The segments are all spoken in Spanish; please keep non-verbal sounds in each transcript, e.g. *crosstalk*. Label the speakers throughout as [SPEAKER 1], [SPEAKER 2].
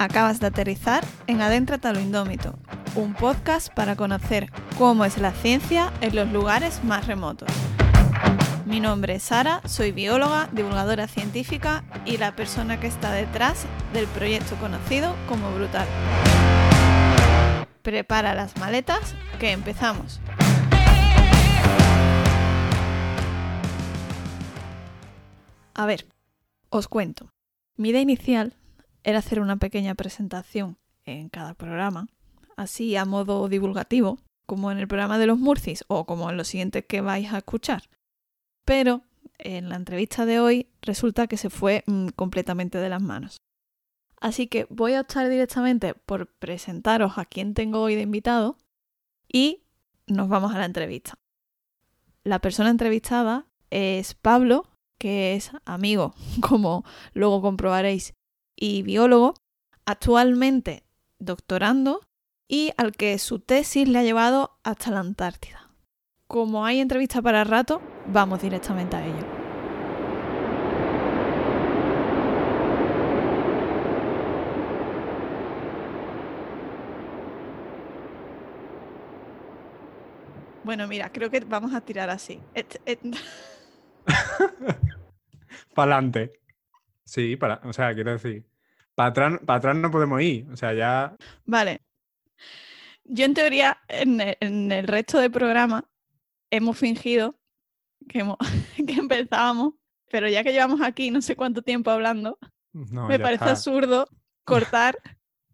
[SPEAKER 1] Acabas de aterrizar en Adéntrate a lo Indómito, un podcast para conocer cómo es la ciencia en los lugares más remotos. Mi nombre es Sara, soy bióloga, divulgadora científica y la persona que está detrás del proyecto conocido como Brutal. Prepara las maletas, que empezamos. A ver, os cuento. Mi idea inicial era hacer una pequeña presentación en cada programa, así a modo divulgativo, como en el programa de los Murcis o como en los siguientes que vais a escuchar. Pero en la entrevista de hoy resulta que se fue mm, completamente de las manos. Así que voy a optar directamente por presentaros a quién tengo hoy de invitado y nos vamos a la entrevista. La persona entrevistada es Pablo, que es amigo, *laughs* como luego comprobaréis, y biólogo, actualmente doctorando y al que su tesis le ha llevado hasta la Antártida. Como hay entrevista para rato, vamos directamente a ello. Bueno, mira, creo que vamos a tirar así. *laughs*
[SPEAKER 2] para adelante. Sí, para, o sea, quiero decir, para atrás, para atrás no podemos ir, o sea, ya...
[SPEAKER 1] Vale. Yo en teoría, en el, resto del programa, hemos fingido que, *laughs* que empezábamos, pero ya que llevamos aquí no sé cuánto tiempo hablando, me parece absurdo *laughs* cortar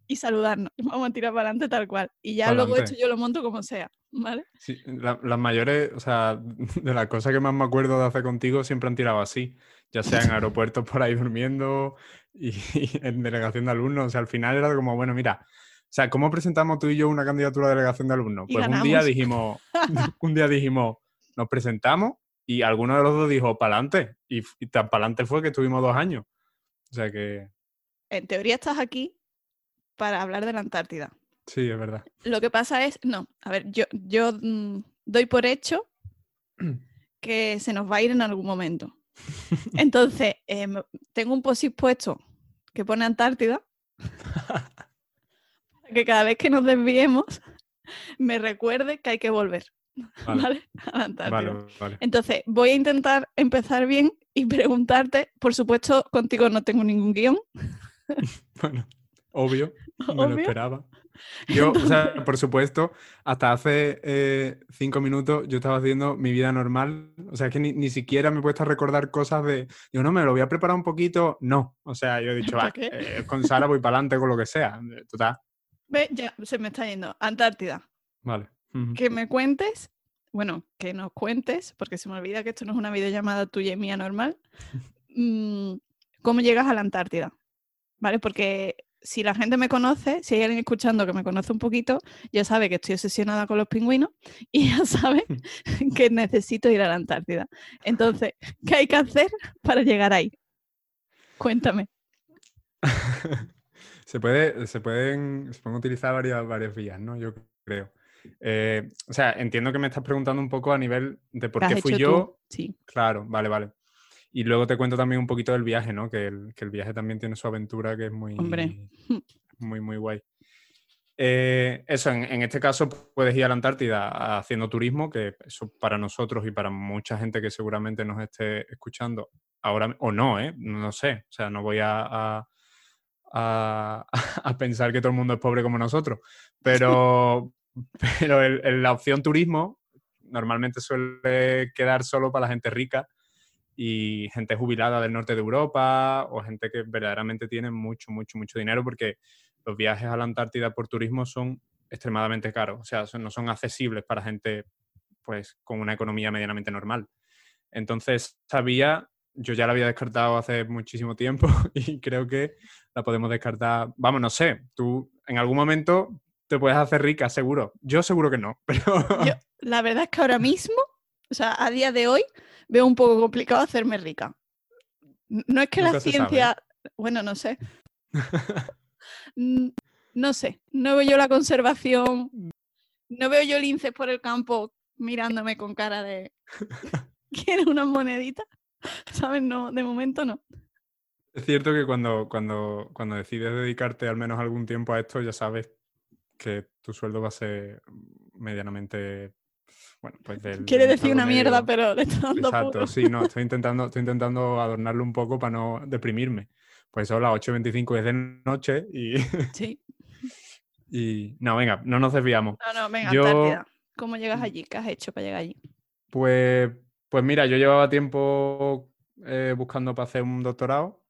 [SPEAKER 1] y saludarnos. *laughs* Vamos a tirar para adelante tal cual. Y ya luego hecho yo lo monto como sea. ¿Vale?
[SPEAKER 2] Sí, las mayores, o sea, de las cosas que más me acuerdo de hacer contigo siempre han tirado así, ya sea en aeropuertos por ahí durmiendo y, *laughs* en delegación de alumnos. O sea, al final era como, bueno, mira, o sea, ¿cómo presentamos tú y yo una candidatura a delegación de alumnos? Pues un día dijimos, *laughs* un día dijimos, nos presentamos y alguno de los dos dijo, para adelante. Y, y tan para adelante fue que estuvimos dos años. O sea que...
[SPEAKER 1] En teoría estás aquí para hablar de la Antártida.
[SPEAKER 2] Sí, es verdad.
[SPEAKER 1] Lo que pasa es, no, a ver, yo, yo mm, doy por hecho *clears throat* que se nos va a ir en algún momento. Entonces, em, tengo un post puesto que pone Antártida, *laughs* que cada vez que nos desviemos me recuerde que hay que volver. ¿Vale? A la Antártida. Entonces, voy a intentar empezar bien y preguntarte, por supuesto, contigo no tengo ningún guion. *laughs*
[SPEAKER 2] bueno, obvio, *laughs* me lo esperaba. *laughs* Yo, o sea, por supuesto, hasta hace eh, cinco minutos yo estaba haciendo mi vida normal. O sea, que ni, siquiera me he puesto a recordar cosas de, digo, no, me lo voy a preparar un poquito. No, o sea, yo he dicho, va, eh, con Sara voy para adelante con lo que sea. Total.
[SPEAKER 1] Ve, ya, se me está yendo. Antártida.
[SPEAKER 2] Vale.
[SPEAKER 1] Que me cuentes, bueno, que nos cuentes, porque se me olvida que esto no es una videollamada tuya y mía normal. *laughs* Mm, ¿Cómo llegas a la Antártida? ¿Vale? Porque si la gente me conoce, si hay alguien escuchando que me conoce un poquito, ya sabe que estoy obsesionada con los pingüinos *laughs* y ya sabe *laughs* que necesito ir a la Antártida. Entonces, ¿qué hay que hacer para llegar ahí? Cuéntame. *laughs*
[SPEAKER 2] se, puede, se, pueden, se pueden utilizar varias, varias vías, ¿no? Yo creo. Eh, o sea, entiendo que me estás preguntando un poco a nivel de por qué fui yo.
[SPEAKER 1] Sí.
[SPEAKER 2] Claro, vale, vale. Y luego te cuento también un poquito del viaje, ¿no? Que el, que el viaje también tiene su aventura que es muy, muy, muy guay. Eh, eso, en, este caso puedes ir a la Antártida haciendo turismo, que eso para nosotros y para mucha gente que seguramente nos esté escuchando ahora, o no, ¿eh? No sé, o sea, no voy a, a, *laughs* pensar que todo el mundo es pobre como nosotros, pero, *laughs* pero la opción turismo normalmente suele quedar solo para la gente rica y gente jubilada del norte de Europa o gente que verdaderamente tiene mucho, mucho, mucho dinero porque los viajes a la Antártida por turismo son extremadamente caros, o sea, no son accesibles para gente pues con una economía medianamente normal. Entonces, sabía, yo ya la había descartado hace muchísimo tiempo *laughs* y creo que la podemos descartar, vamos, no sé, tú en algún momento te puedes hacer rica, seguro. Yo seguro que no, *laughs* pero...
[SPEAKER 1] la verdad es que ahora mismo, o sea, a día de hoy, veo un poco complicado hacerme rica. No es que la ciencia, bueno, no sé. *laughs* no sé, no veo yo la conservación, no veo yo linces por el campo mirándome con cara de *laughs* ¿Quieres una monedita? *laughs* ¿Sabes? No, de momento no.
[SPEAKER 2] Es cierto que cuando, cuando, cuando decides dedicarte al menos algún tiempo a esto, ya sabes que tu sueldo va a ser medianamente. Bueno, pues *laughs* del.
[SPEAKER 1] Quiere decir una mierda, pero le está dando
[SPEAKER 2] Exacto, sí, no, estoy intentando, estoy intentando adornarlo un poco para no deprimirme. Pues son las 8.25 es de noche y. *laughs*
[SPEAKER 1] Sí.
[SPEAKER 2] y. No, venga, no nos desviamos.
[SPEAKER 1] No, no, venga, yo... ¿Cómo llegas allí? ¿Qué has hecho para llegar allí?
[SPEAKER 2] Pues, pues mira, yo llevaba tiempo eh, buscando para hacer un doctorado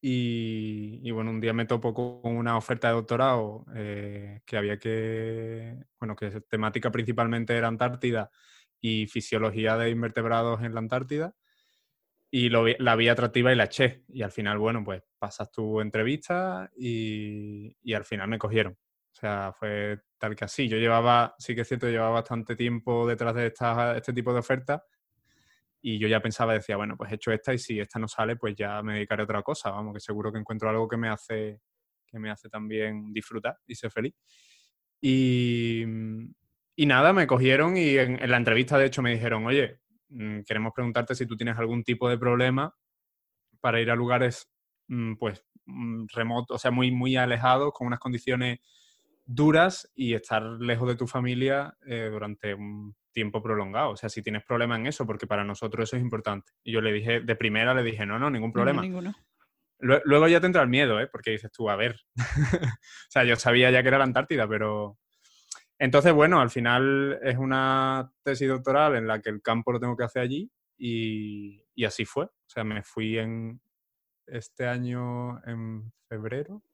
[SPEAKER 2] y, bueno, un día me topo con una oferta de doctorado eh, que había que, bueno, que temática principalmente era Antártida y fisiología de invertebrados en la Antártida. Y lo, la vi atractiva y la eché. Y al final, bueno, pues pasas tu entrevista y, y al final me cogieron. O sea, fue tal que así. Yo llevaba, sí que es cierto, llevaba bastante tiempo detrás de esta, este tipo de ofertas y yo ya pensaba, decía, bueno, pues he hecho esta y si esta no sale, pues ya me dedicaré a otra cosa, vamos, que seguro que encuentro algo que me hace, que me hace también disfrutar y ser feliz. Y, y nada, me cogieron y en, la entrevista de hecho me dijeron, oye, mm, queremos preguntarte si tú tienes algún tipo de problema para ir a lugares mm, pues mm, remotos, o sea, muy, muy alejados, con unas condiciones duras y estar lejos de tu familia eh, durante un tiempo prolongado. O sea, si tienes problema en eso, porque para nosotros eso es importante. Y yo le dije, de primera le dije, no, no, ningún problema.
[SPEAKER 1] ninguno.
[SPEAKER 2] Luego ya te entra el miedo, ¿eh? porque dices tú, a ver. *laughs* o sea, yo sabía ya que era la Antártida, pero... Entonces, bueno, al final es una tesis doctoral en la que el campo lo tengo que hacer allí y, y así fue. O sea, me fui en este año en febrero.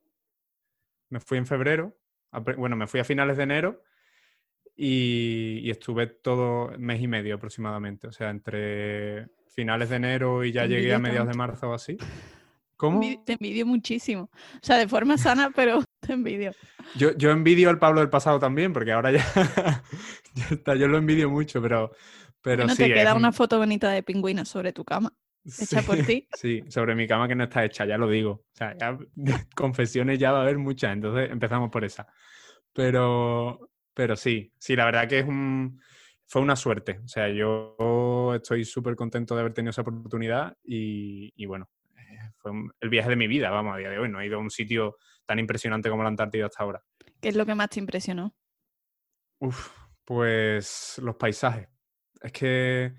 [SPEAKER 2] Me fui en febrero. Bueno, me fui a finales de enero y, estuve todo mes y medio aproximadamente. O sea, entre finales de enero y ya llegué a mediados de marzo o así. ¿Cómo?
[SPEAKER 1] Te envidio muchísimo. O sea, de forma sana, *laughs* pero te envidio.
[SPEAKER 2] Yo, yo envidio al Pablo del pasado también, porque ahora ya, *laughs* está, yo lo envidio mucho, pero, pero
[SPEAKER 1] sí.
[SPEAKER 2] te
[SPEAKER 1] queda una foto bonita de pingüina sobre tu cama, hecha por ti. *laughs*
[SPEAKER 2] Sí, sobre mi cama que no está hecha, ya lo digo. O sea, confesiones ya va a haber muchas, entonces empezamos por esa. Pero, pero sí, sí, la verdad que es un, fue una suerte. O sea, yo estoy súper contento de haber tenido esa oportunidad y, bueno, eh, fue el viaje de mi vida, vamos, a día de hoy. No he ido a un sitio tan impresionante como la Antártida hasta ahora.
[SPEAKER 1] ¿Qué es lo que más te impresionó?
[SPEAKER 2] Uf, pues los paisajes. Es que,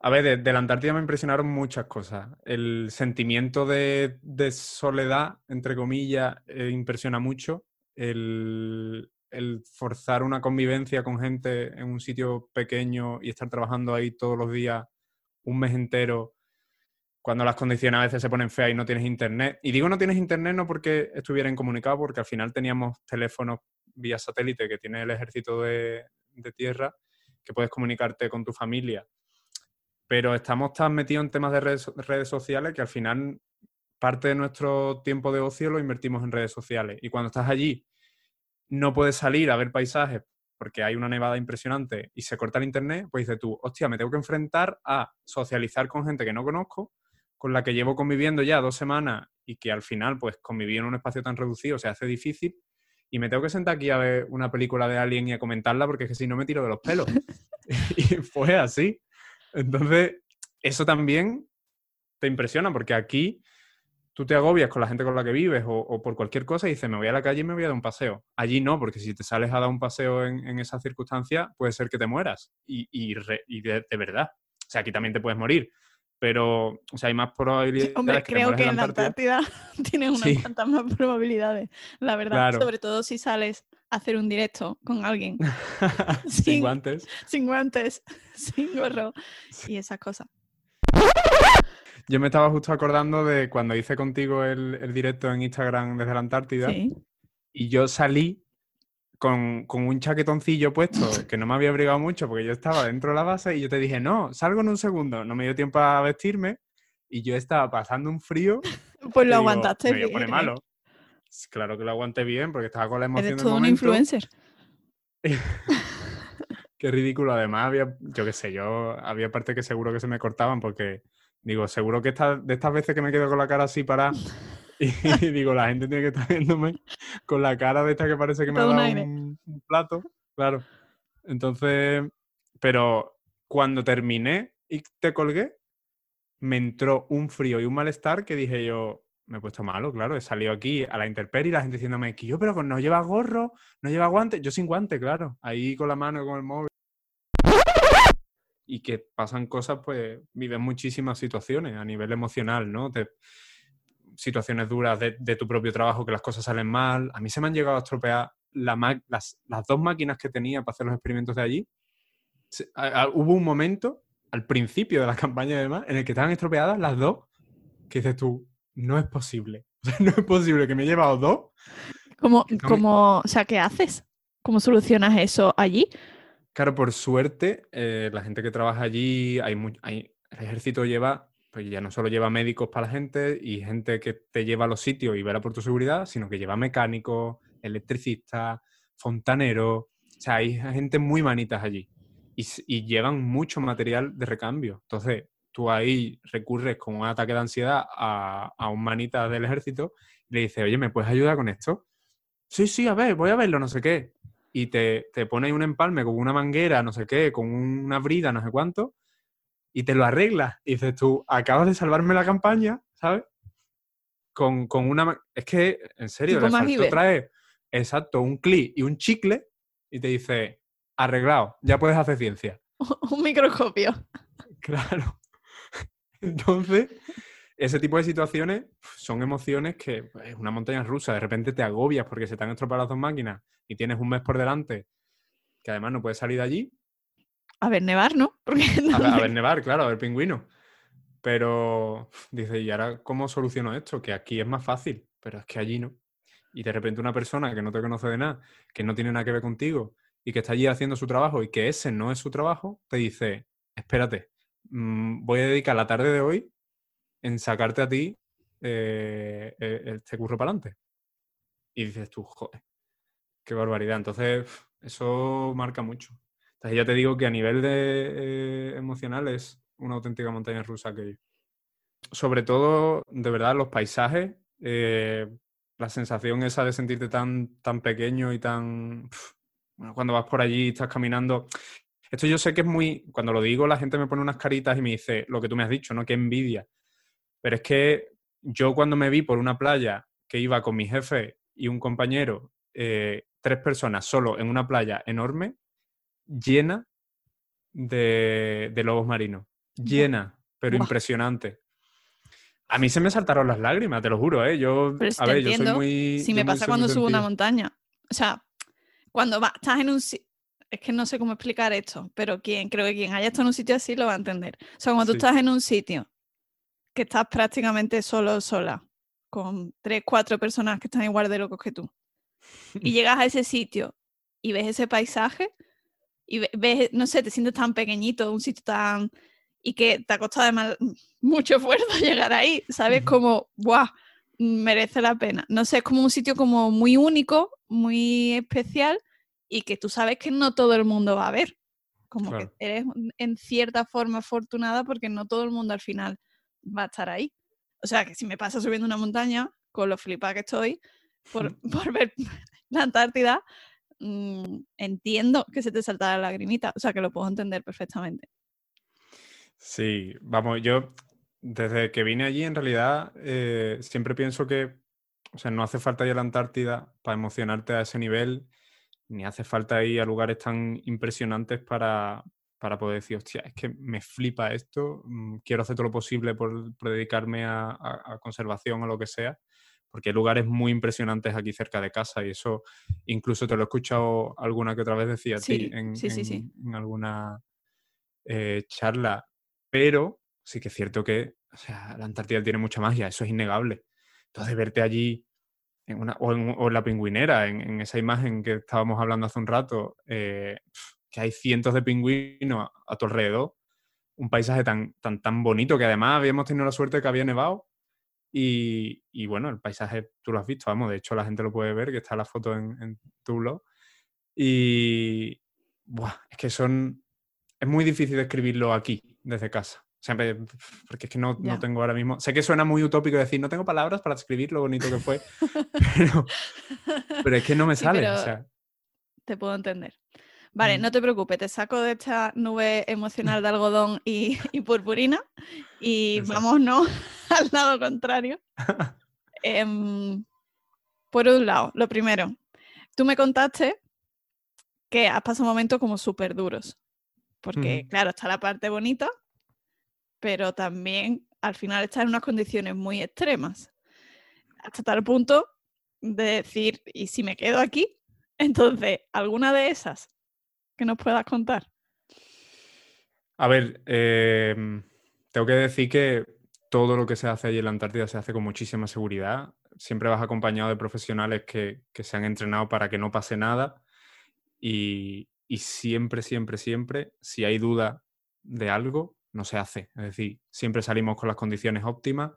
[SPEAKER 2] a ver, de, la Antártida me impresionaron muchas cosas. El sentimiento de, soledad, entre comillas, eh, impresiona mucho. El, el forzar una convivencia con gente en un sitio pequeño y estar trabajando ahí todos los días un mes entero, cuando las condiciones a veces se ponen feas y no tienes internet. Y digo no tienes internet no porque estuviera incomunicado, porque al final teníamos teléfonos vía satélite que tiene el ejército de, tierra, que puedes comunicarte con tu familia. Pero estamos tan metidos en temas de redes sociales que al final parte de nuestro tiempo de ocio lo invertimos en redes sociales. Y cuando estás allí no puedes salir a ver paisajes porque hay una nevada impresionante y se corta el internet, pues dices tú, hostia, me tengo que enfrentar a socializar con gente que no conozco, con la que llevo conviviendo ya dos semanas y que al final, pues convivir en un espacio tan reducido se hace difícil y me tengo que sentar aquí a ver una película de alguien y a comentarla porque es que si no me tiro de los pelos. *laughs* *laughs* y fue así. Entonces, eso también te impresiona porque aquí tú te agobias con la gente con la que vives o, por cualquier cosa y dices, me voy a la calle y me voy a dar un paseo. Allí no, porque si te sales a dar un paseo en, en esas circunstancias, puede ser que te mueras. Y, y, de, verdad. O sea, aquí también te puedes morir. Pero, o sea, hay más probabilidades.
[SPEAKER 1] hombre, creo que en la Antártida *laughs* tienes unas cuantas más probabilidades, la verdad. Sobre todo si sales a hacer un directo con alguien. *laughs* *laughs*
[SPEAKER 2] sin, guantes.
[SPEAKER 1] Sin guantes, sin gorro y esas cosas.
[SPEAKER 2] Yo me estaba justo acordando de cuando hice contigo el, directo en Instagram desde la Antártida. Y yo salí con, un chaquetoncillo puesto *laughs* que no me había abrigado mucho porque yo estaba dentro de la base y yo te dije, no, salgo en un segundo. No me dio tiempo a vestirme y yo estaba pasando un frío. *laughs*
[SPEAKER 1] Pues lo aguantaste
[SPEAKER 2] bien. pone ¿eh? malo. Claro que lo aguanté bien porque estaba con la emoción
[SPEAKER 1] Eres todo un influencer. *laughs*
[SPEAKER 2] Qué ridículo. Además, había, yo qué sé, yo había partes que seguro que se me cortaban porque Digo, seguro que de estas veces que me quedo con la cara así para *laughs* y, digo, la gente tiene que estar viéndome con la cara de esta que parece que me ha dado un, plato. Claro. Entonces, pero cuando terminé y te colgué, me entró un frío y un malestar que dije yo, me he puesto malo, claro. He salido aquí a la Interperi y la gente diciéndome que yo, pero no lleva gorro, no lleva guante. Yo sin guante, claro. Ahí con la mano, con el móvil. Y que pasan cosas, pues vives muchísimas situaciones a nivel emocional, ¿no? situaciones duras de, tu propio trabajo, que las cosas salen mal. A mí se me han llegado a estropear las, las, dos máquinas que tenía para hacer los experimentos de allí. hubo un momento, al principio de la *laughs* campaña además, en el que estaban estropeadas las dos, que dices tú, no es posible. *laughs* no es posible que me he llevado dos.
[SPEAKER 1] ¿Cómo, o sea, ¿qué haces? ¿Cómo solucionas eso allí?
[SPEAKER 2] Claro, por suerte, eh, la gente que trabaja allí, hay, hay, el ejército lleva, pues ya no solo lleva médicos para la gente y gente que te lleva a los sitios y verá por tu seguridad, sino que lleva mecánicos, electricistas, fontaneros. O sea, hay gente muy manitas allí y, y llevan mucho material de recambio. Entonces, tú ahí recurres con un ataque de ansiedad a, un manita del ejército y le dices, oye, ¿me puedes ayudar con esto? Sí, sí, a ver, voy a verlo, no sé qué. Y te, te pone ahí un empalme con una manguera, no sé qué, con una brida, no sé cuánto, y te lo arreglas. Y dices tú, acabas de salvarme la campaña, ¿sabes? Con, una... Es que, en serio, el trae, exacto, un clic y un chicle y te dice, arreglado, ya puedes hacer ciencia. *laughs*
[SPEAKER 1] un microscopio.
[SPEAKER 2] Claro. *laughs* Entonces, ese tipo de situaciones son emociones que es pues, una montaña rusa. De repente te agobias porque se te han estropeado las dos máquinas y tienes un mes por delante que además no puedes salir de allí.
[SPEAKER 1] A ver nevar, ¿no? *laughs*
[SPEAKER 2] A, ver, nevar, claro, a ver pingüino. Pero dice, ¿y ahora cómo soluciono esto? Que aquí es más fácil, pero es que allí no. Y de repente una persona que no te conoce de nada, que no tiene nada que ver contigo y que está allí haciendo su trabajo y que ese no es su trabajo, te dice, espérate, Mm, voy a dedicar la tarde de hoy en sacarte a ti eh, e, este curro para adelante. Y dices tú, joder, qué barbaridad. Entonces, eso marca mucho. Entonces, ya te digo que a nivel de eh, emocional es una auténtica montaña rusa que sobre todo, de verdad, los paisajes, eh, la sensación esa de sentirte tan, tan pequeño y tan... cuando vas por allí, estás caminando, esto yo sé que es muy, cuando lo digo, la gente me pone unas caritas y me dice lo que tú me has dicho, ¿no? Qué envidia. Pero es que yo cuando me vi por una playa que iba con mi jefe y un compañero, eh, tres personas solo en una playa enorme, llena de, lobos marinos. Llena, pero impresionante. A mí se me saltaron las lágrimas, te lo juro, ¿eh? Yo,
[SPEAKER 1] a ver, yo soy muy. Si me pasa cuando subo una montaña. O sea, cuando estás en un es que no sé cómo explicar esto, pero quien, creo que quien haya estado en un sitio así lo va a entender. O sea, cuando tú estás en un sitio que estás prácticamente solo o sola, con tres, cuatro personas que están igual de locos que tú, y *laughs* llegas a ese sitio y ves ese paisaje, y ves, no sé, te sientes tan pequeñito, un sitio tan... y que te ha costado además *laughs* mucho esfuerzo *laughs* llegar ahí, ¿sabes? Como, ¡buah! Merece la pena. No sé, es como un sitio como muy único, muy especial, y que tú sabes que no todo el mundo va a ver. Como que eres en cierta forma afortunada porque no todo el mundo al final va a estar ahí. O sea, que si me pasa subiendo una montaña, con lo flipada que estoy, por, *laughs* por ver *laughs* la Antártida, mm, entiendo que se te salta la lagrimita. O sea, que lo puedo entender perfectamente.
[SPEAKER 2] Sí, vamos, yo desde que vine allí, en realidad, eh, siempre pienso que, o sea, no hace falta ir a la Antártida para emocionarte a ese nivel ni hace falta ir a lugares tan impresionantes para, poder decir, hostia, es que me flipa esto, mm, quiero hacer todo lo posible por, dedicarme a, conservación o lo que sea, porque hay lugares muy impresionantes aquí cerca de casa y eso incluso te lo he escuchado alguna que otra vez decía a ti en, en, alguna eh, charla, pero sí que es cierto que la Antártida tiene mucha magia, eso es innegable. Entonces verte allí o, en, la pingüinera, en, esa imagen que estábamos hablando hace un rato, eh, que hay cientos de pingüinos a, tu alrededor, un paisaje tan, tan, tan bonito que además habíamos tenido la suerte de que había nevado. Y, bueno, el paisaje tú lo has visto, vamos, de hecho la gente lo puede ver, que está la foto en, tu blog. Y es que son. Es muy difícil describirlo aquí, desde casa. Siempre, porque es que no, no, tengo ahora mismo. Sé que suena muy utópico decir, no tengo palabras para describir lo bonito que fue, *laughs* pero, pero es que no me sale.
[SPEAKER 1] Te puedo entender. Vale,
[SPEAKER 2] Mm.
[SPEAKER 1] no te preocupes, te saco de esta nube emocional de algodón y, y purpurina y vámonos *laughs* al lado contrario. *laughs* Em, por un lado, lo primero, tú me contaste que has pasado momentos como súper duros, porque claro, está la parte bonita, pero también al final estás en unas condiciones muy extremas, hasta tal punto de decir, ¿y si me quedo aquí? Entonces, ¿alguna de esas que nos puedas contar?
[SPEAKER 2] A ver, eh, tengo que decir que todo lo que se hace allí en la Antártida se hace con muchísima seguridad. Siempre vas acompañado de profesionales que, que se han entrenado para que no pase nada. Y, y siempre, siempre, siempre, si hay duda de algo, no se hace. Es decir, siempre salimos con las condiciones óptimas,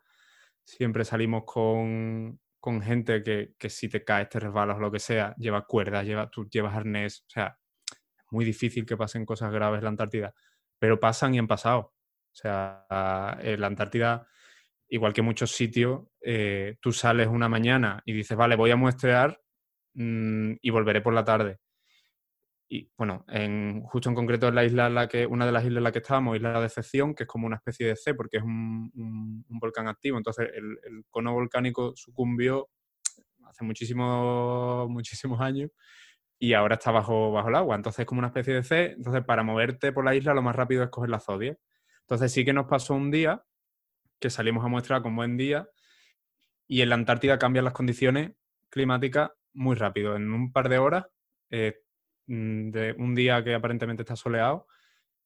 [SPEAKER 2] siempre salimos con, con gente que, que si te caes, te resbalas o lo que sea, lleva cuerdas, lleva, tú llevas arnés. O sea, muy difícil que pasen cosas graves en la Antártida, pero pasan y han pasado. O sea, en la Antártida, igual que muchos sitios, eh, tú sales una mañana y dices, vale, voy a muestrear mm, y volveré por la tarde. Y bueno, en, justo en concreto en la isla la que, una de las islas en la que estábamos, Isla de Decepción, que es como una especie de C, porque es un volcán activo. Entonces el, el cono volcánico sucumbió hace muchísimos, *laughs* muchísimos años y ahora está bajo, bajo el agua. Entonces es como una especie de C. Entonces para moverte por la isla lo más rápido es coger la Zodia. Entonces sí que nos pasó un día que salimos a muestrar con buen día y en la Antártida cambian las condiciones climáticas muy rápido. En un par de horas, eh, mm, de un día que aparentemente está soleado,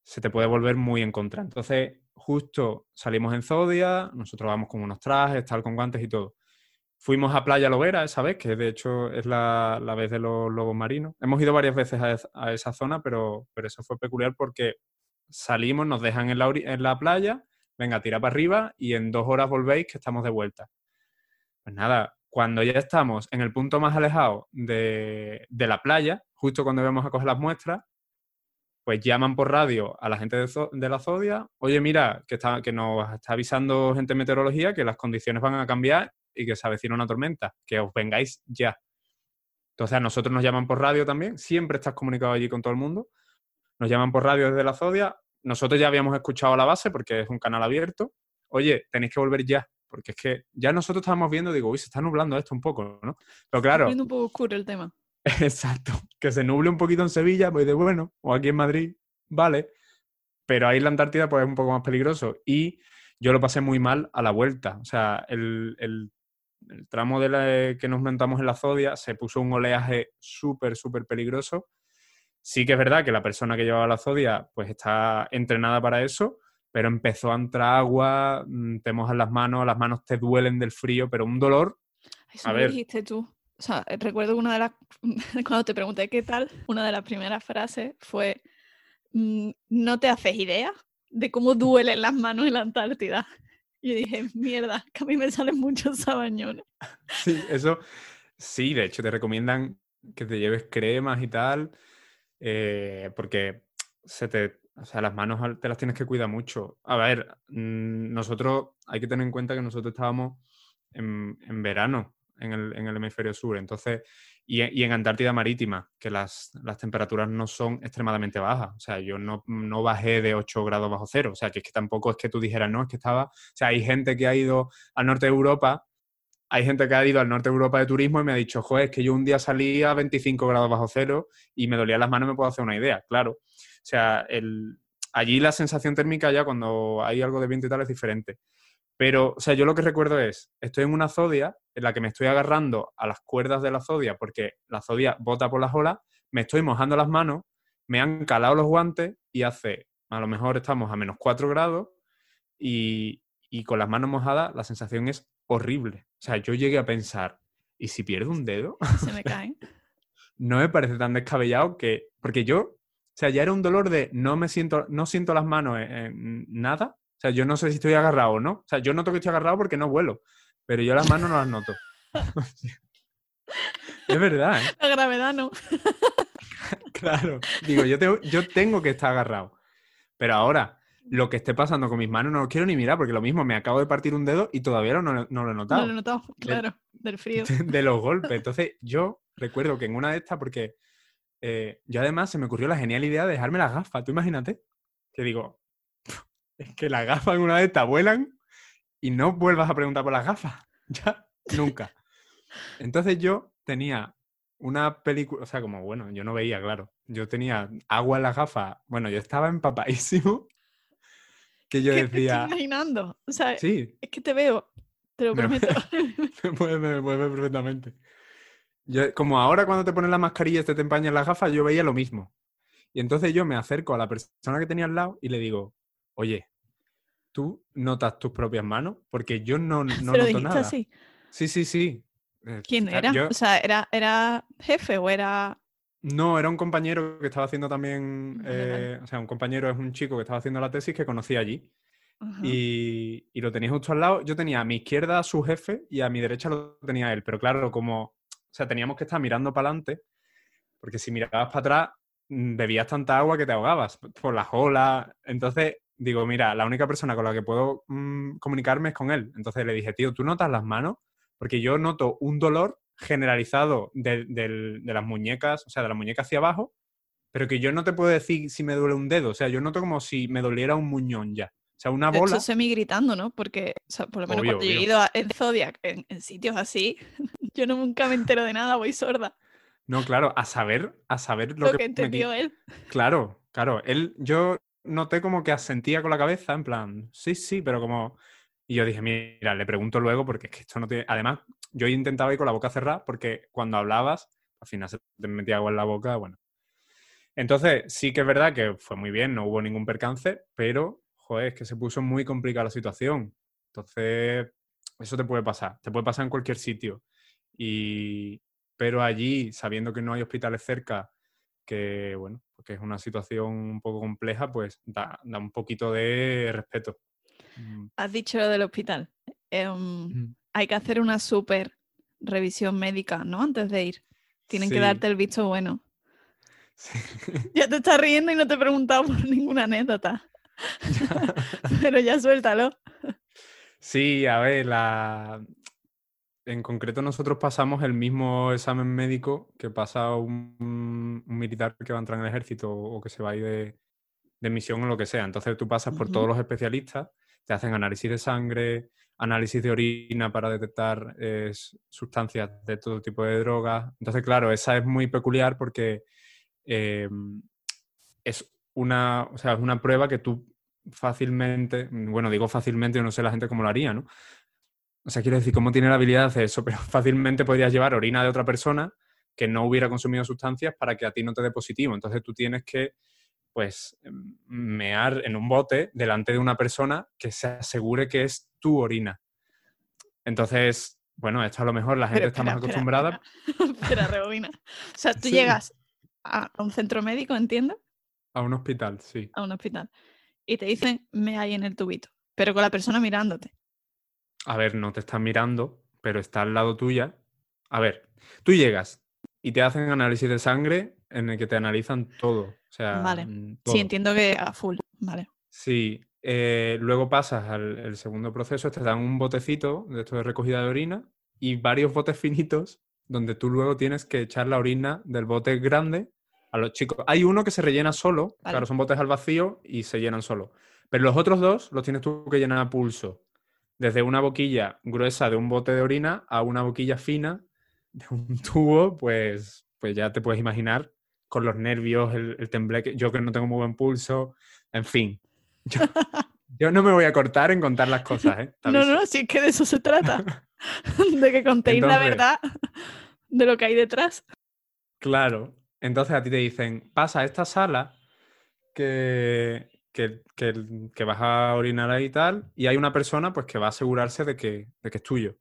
[SPEAKER 2] se te puede volver muy en contra. Entonces, justo salimos en Zodia, nosotros vamos con unos trajes, tal, con guantes y todo. Fuimos a Playa Lobera esa vez, que de hecho es la, la vez de los lobos marinos. Hemos ido varias veces a, es- a esa zona, pero, pero eso fue peculiar porque salimos, nos dejan en la, en la playa, venga, tira para arriba y en dos horas volvéis que estamos de vuelta. Pues nada, cuando ya estamos en el punto más alejado de, de la playa, justo cuando íbamos a coger las muestras, pues llaman por radio a la gente de, de la Zodia, oye, mira, que, está, que nos está avisando gente de meteorología que las condiciones van a cambiar y que se avecina una tormenta, que os vengáis ya. Entonces a nosotros nos llaman por radio también, siempre estás comunicado allí con todo el mundo, nos llaman por radio desde la Zodia, nosotros ya habíamos escuchado a la base porque es un canal abierto, oye, tenéis que volver ya, porque es que ya nosotros estábamos viendo, digo, uy, se está nublando esto un poco, ¿no? Pero claro,
[SPEAKER 1] Poniendo un poco oscuro el tema. *laughs*
[SPEAKER 2] Exacto. Que se nuble un poquito en Sevilla, pues de bueno, o aquí en Madrid, vale. Pero ahí en la Antártida, pues es un poco más peligroso. Y yo lo pasé muy mal a la vuelta. O sea, el, el- el tramo de la, que nos montamos en la Zodia se puso un oleaje súper, súper peligroso. Sí que es verdad que la persona que llevaba la Zodia, pues está entrenada para eso, pero empezó a entrar agua, mm, te mojan las manos, las manos te duelen del frío, pero un dolor
[SPEAKER 1] Eso
[SPEAKER 2] A
[SPEAKER 1] me
[SPEAKER 2] ver.
[SPEAKER 1] dijiste tú. O sea, eh, recuerdo una de las. *laughs* Cuando te pregunté qué tal, una de las primeras frases fue: "Mm, No te haces idea de cómo duelen las manos en la Antártida. Y dije: Mierda, que a mí me salen muchos sabañones.
[SPEAKER 2] Sí, eso sí, de hecho te recomiendan que te lleves cremas y tal, eh, porque se te, o sea, las manos te las tienes que cuidar mucho. A ver, mm, nosotros hay que tener en cuenta que nosotros estábamos en, en verano en el, en el hemisferio sur, entonces, y, en Antártida Marítima, que las, las temperaturas no son extremadamente bajas. O sea, yo no, no bajé de 8 grados bajo cero, o sea, que es que tampoco es que tú dijeras, no, es que estaba, o sea, hay gente que ha ido al norte de Europa hay gente que ha ido al norte de Europa de turismo y me ha dicho, joder, es que yo un día salí a 25 grados bajo cero y me dolían las manos, me puedo hacer una idea, claro. O sea, el, allí la sensación térmica ya cuando hay algo de viento y tal es diferente. Pero, o sea, yo lo que recuerdo es, estoy en una zodia en la que me estoy agarrando a las cuerdas de la zodia porque la zodia bota por las olas, me estoy mojando las manos, me han calado los guantes y hace, a lo mejor estamos a menos 4 grados y, y con las manos mojadas la sensación es horrible. O sea, yo llegué a pensar, ¿y si pierdo un dedo? *laughs*
[SPEAKER 1] Se me caen. *laughs*
[SPEAKER 2] no me parece tan descabellado que. Porque yo, o sea, ya era un dolor de no me siento, no siento las manos en, en nada. O sea, yo no sé si estoy agarrado o no. O sea, yo noto que estoy agarrado porque no vuelo. Pero yo las manos no las noto. *laughs* es verdad, ¿eh?
[SPEAKER 1] La gravedad no. *laughs*
[SPEAKER 2] Claro. Digo, yo tengo, yo tengo que estar agarrado. Pero ahora, lo que esté pasando con mis manos no lo quiero ni mirar, porque lo mismo, me acabo de partir un dedo y todavía no, no- no lo he
[SPEAKER 1] No
[SPEAKER 2] notado.
[SPEAKER 1] lo he notado, claro, del frío. *laughs*
[SPEAKER 2] de los golpes. Entonces, yo recuerdo que en una de estas, porque eh, yo además se me ocurrió la genial idea de dejarme las gafas. Tú imagínate que digo, es *laughs* que las gafas alguna vez te vuelan y no vuelvas a preguntar por las gafas. *laughs* Ya, nunca. Entonces yo tenía una película, o sea, como bueno, yo no veía, claro. Yo tenía agua en las gafas. Bueno, yo estaba empapadísimo. Que yo decía.
[SPEAKER 1] estoy imaginando. O sea, sí. es que te veo, te lo *laughs* prometo.
[SPEAKER 2] Me, puedes ver perfectamente. Yo, como ahora cuando te pones la mascarilla y te, te empañas las gafas, yo veía lo mismo. Y entonces yo me acerco a la persona que tenía al lado y le digo, oye, ¿tú notas tus propias manos? Porque yo no, *laughs* no noto nada. Así? Sí, sí, sí.
[SPEAKER 1] Eh, ¿Quién era? O sea, ¿era, ¿era jefe o era...?
[SPEAKER 2] No, era un compañero que estaba haciendo también... Eh, o sea, un compañero es un chico que estaba haciendo la tesis que conocí allí. Y, y, lo tenía justo al lado. Yo tenía a mi izquierda a su jefe y a mi derecha lo tenía él. Pero claro, como o sea, teníamos que estar mirando para adelante, porque si mirabas para atrás, mm, bebías tanta agua que te ahogabas por las olas. Entonces, digo, mira, la única persona con la que puedo mm, comunicarme es con él. Entonces le dije, tío, ¿tú notas las manos? Porque yo noto un dolor generalizado de, las muñecas, o sea, de la muñeca hacia abajo, pero que yo no te puedo decir si me duele un dedo. O sea, yo noto como si me doliera un muñón ya. O sea, una bola.
[SPEAKER 1] De semi gritando, ¿no? Porque, o sea, por lo menos cuando yo he ido a, en Zodiac, en, sitios así, *laughs* yo no nunca me entero de nada, voy sorda.
[SPEAKER 2] No, claro, a saber, a saber lo,
[SPEAKER 1] lo que, entendió él.
[SPEAKER 2] Claro, claro. Él, yo noté como que asentía con la cabeza, en plan, sí, sí, pero como. Y yo dije, mira, le pregunto luego, porque es que esto no tiene. Además, yo intentaba ir con la boca cerrada, porque cuando hablabas, al final se te metía agua en la boca, bueno. Entonces, sí que es verdad que fue muy bien, no hubo ningún percance, pero joder, es que se puso muy complicada la situación. Entonces, eso te puede pasar, te puede pasar en cualquier sitio. Y, pero allí, sabiendo que no hay hospitales cerca, que bueno, porque es una situación un poco compleja, pues da, un poquito de respeto.
[SPEAKER 1] Mm. Has dicho lo del hospital. Em, hay que hacer una súper revisión médica, ¿no? Antes de ir. Tienen que darte el visto bueno. *laughs* Ya te estás riendo y no te he preguntado por ninguna anécdota. *laughs* Pero ya suéltalo.
[SPEAKER 2] Sí, a ver, la... en concreto nosotros pasamos el mismo examen médico que pasa un, militar que va a entrar en el ejército o que se va a ir de, misión o lo que sea. Entonces tú pasas por todos los especialistas, te hacen análisis de sangre, análisis de orina para detectar eh, sustancias de todo tipo de drogas. Entonces, claro, esa es muy peculiar porque em, es una, o sea, es una prueba que tú fácilmente, bueno, digo fácilmente, yo no sé la gente cómo lo haría, ¿no? O sea, quiero decir, ¿cómo tiene la habilidad de hacer eso? *laughs* Pero fácilmente podrías llevar orina de otra persona que no hubiera consumido sustancias para que a ti no te dé positivo. Entonces tú tienes que, pues, mear en un bote delante de una persona que se asegure que es tu orina. Entonces, bueno, esto a lo mejor la gente está más acostumbrada. *laughs*
[SPEAKER 1] Espera, rebobina. O sea, tú llegas a un centro médico, ¿entiendo?
[SPEAKER 2] A un hospital, sí.
[SPEAKER 1] A un hospital. Y te dicen, me hay en el tubito, pero con la persona mirándote.
[SPEAKER 2] A ver, no te están mirando, pero está al lado tuya. A ver, tú llegas y te hacen análisis de sangre en el que te analizan todo. O sea,
[SPEAKER 1] vale. Mm, sí, entiendo que a full. Vale.
[SPEAKER 2] Sí. Eh, luego pasas al segundo proceso, te dan un botecito de esto de recogida de orina y varios botes finitos donde tú luego tienes que echar la orina del bote grande a los chicos. Hay uno que se rellena solo, claro, son botes al vacío y se llenan solo. Pero los otros dos los tienes tú que llenar a pulso. Desde una boquilla gruesa de un bote de orina a una boquilla fina de un *laughs* tubo, pues, pues ya te puedes imaginar con los nervios, el, el tembleque, yo que no tengo muy buen pulso, en fin. Yo, *laughs* no me voy a cortar en contar las cosas, ¿eh? *laughs*
[SPEAKER 1] No, no, sí es que de eso se trata. de que contéis la verdad de lo que hay detrás.
[SPEAKER 2] Claro, entonces a ti te dicen, pasa a esta sala que, que, que, vas a orinar ahí y tal, y hay una persona pues que va a asegurarse de que, de que es tuyo.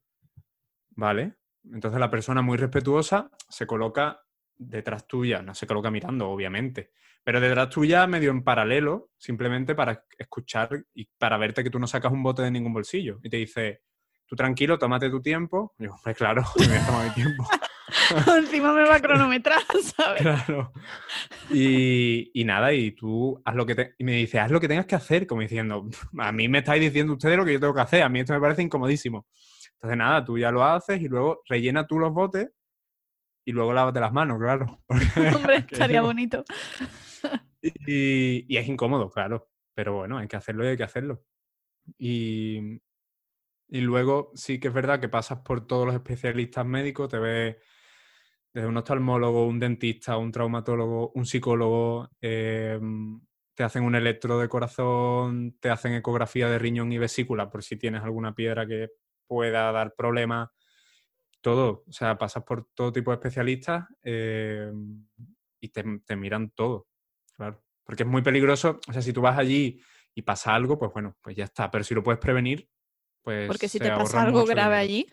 [SPEAKER 2] ¿Vale? Entonces la persona muy respetuosa se coloca detrás tuya, no se coloca mirando, obviamente, pero detrás tuya medio en paralelo, simplemente para escuchar y para verte que tú no sacas un bote de ningún bolsillo. Y te dice, tú tranquilo, tómate tu tiempo. Y yo, pues claro, *laughs* me voy a tomar mi tiempo. *laughs*
[SPEAKER 1] Encima me va a cronometrar, *laughs* ¿sabes?
[SPEAKER 2] Claro. Y, nada, y tú haz lo que te... Y me dice, haz lo que tengas que hacer, como diciendo, a mí me estáis diciendo ustedes lo que yo tengo que hacer, a mí esto me parece incomodísimo. Entonces nada, tú ya lo haces y luego rellena tú los botes y luego lávate las manos, claro. *laughs*
[SPEAKER 1] Hombre, estaría bonito.
[SPEAKER 2] Y, es incómodo, claro, pero bueno, hay que hacerlo y hay que hacerlo. Y, y luego sí que es verdad que pasas por todos los especialistas médicos, te ves desde un oftalmólogo, un dentista, un traumatólogo, un psicólogo, em, te hacen un electro de corazón, te hacen ecografía de riñón y vesícula por si tienes alguna piedra que pueda dar problemas, todo, o sea, pasas por todo tipo de especialistas em, y te, te miran todo, claro. Porque es muy peligroso, o sea, si tú vas allí y pasa algo, pues bueno, pues ya está, pero si lo puedes prevenir, pues...
[SPEAKER 1] Porque si te pasa algo grave allí,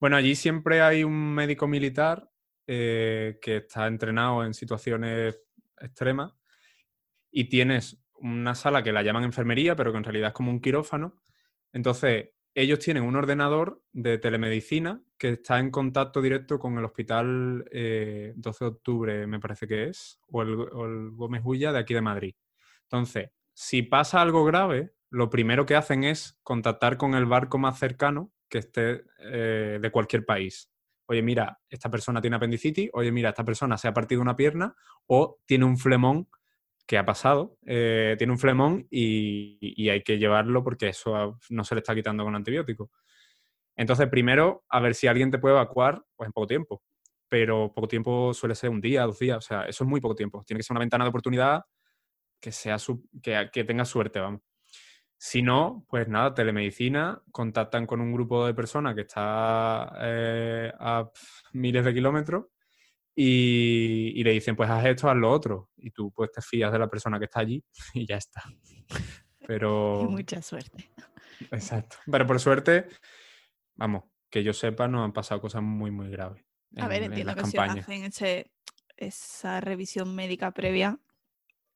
[SPEAKER 2] bueno, allí siempre hay un médico militar eh, que está entrenado en situaciones extremas y tienes una sala que la llaman enfermería, pero que en realidad es como un quirófano. Entonces, ellos tienen un ordenador de telemedicina que está en contacto directo con el hospital 12 eh, de octubre, me parece que es, o el, o el Gómez Hulla de aquí de Madrid. Entonces, si pasa algo grave, lo primero que hacen es contactar con el barco más cercano que esté eh, de cualquier país. Oye, mira, esta persona tiene apendicitis, oye, mira, esta persona se ha partido una pierna o tiene un flemón que ha pasado, eh, tiene un flemón y, hay que llevarlo porque eso no se le está quitando con antibiótico. Entonces, primero, a ver si alguien te puede evacuar pues en poco tiempo. Pero poco tiempo suele ser un día, dos días, o sea, eso es muy poco tiempo. Tiene que ser una ventana de oportunidad que, sea que, que tenga suerte, vamos. Si no, pues nada, telemedicina, contactan con un grupo de personas que está eh, a miles de kilómetros y, le dicen, pues haz esto, haz lo otro. Y tú pues te fías de la persona que está allí *laughs* y ya está. *laughs* Pero...
[SPEAKER 1] mucha suerte.
[SPEAKER 2] Exacto. Pero por suerte, vamos, que yo sepa, no han pasado cosas muy, muy graves.
[SPEAKER 1] a ver, entiendo que si hacen esa revisión médica previa,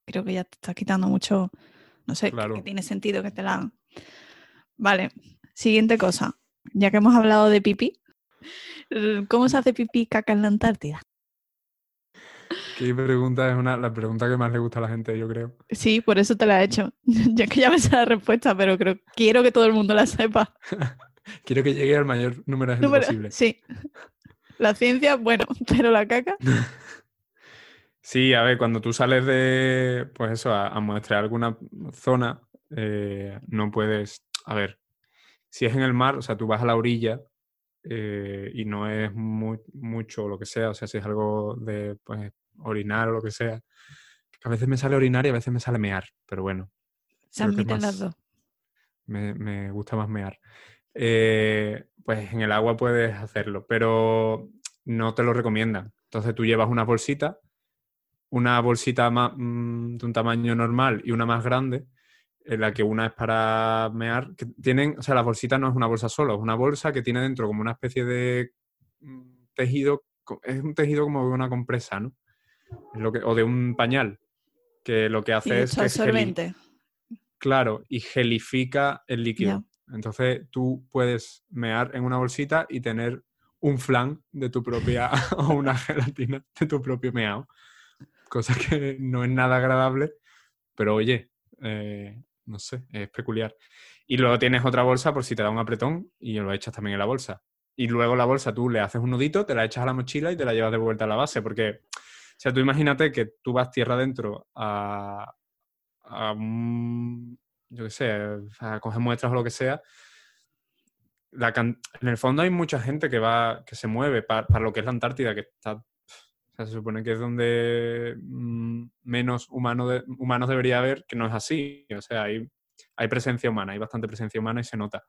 [SPEAKER 1] creo que ya te está quitando mucho no sé, que, tiene sentido que te la hagan. Vale, siguiente cosa. Ya que hemos hablado de pipí, ¿cómo se hace pipí caca en la Antártida?
[SPEAKER 2] Qué pregunta es una, la pregunta que más le gusta a la gente, yo creo.
[SPEAKER 1] Sí, por eso te la he hecho. *laughs* ya que ya me sé la respuesta, pero creo, quiero que todo el mundo la sepa. *laughs*
[SPEAKER 2] quiero que llegue al mayor número de gente posible.
[SPEAKER 1] Sí. La ciencia, bueno, *laughs* pero la caca.
[SPEAKER 2] Sí, a ver, cuando tú sales de, pues eso, a, muestrear alguna zona, eh, no puedes, a ver, si es en el mar, o sea, tú vas a la orilla eh, y no es muy, mucho lo que sea, o sea, si es algo de, pues, orinar o lo que sea, a veces me sale orinar y a veces me sale mear, pero bueno.
[SPEAKER 1] Se admiten las dos.
[SPEAKER 2] Me, gusta más mear. Eh, pues en el agua puedes hacerlo, pero no te lo recomiendan. Entonces tú llevas una bolsita una bolsita mm, de un tamaño normal y una más grande, en la que una es para mear, que tienen, o sea, la bolsita no es una bolsa solo, es una bolsa que tiene dentro como una especie de mm, tejido, es un tejido como de una compresa, ¿no? lo que, o de un pañal, que lo que hace es...
[SPEAKER 1] Que
[SPEAKER 2] claro, y gelifica el líquido. Entonces tú puedes mear en una bolsita y tener un flan de tu propia *laughs* o una gelatina de tu propio meao cosa que *laughs* no es nada agradable, pero oye, eh, no sé, es peculiar. Y luego tienes otra bolsa por si te da un apretón y lo echas también en la bolsa. Y luego la bolsa tú le haces un nudito, te la echas a la mochila y te la llevas de vuelta a la base, porque, o sea, tú imagínate que tú vas tierra adentro a, yo qué sé, a coger muestras o lo que sea. en el fondo hay mucha gente que va, que se mueve para, para, lo que es la Antártida, que está se supone que es donde mm, menos humano humanos debería haber, que no es así. O sea, hay, hay presencia humana, hay bastante presencia humana y se nota.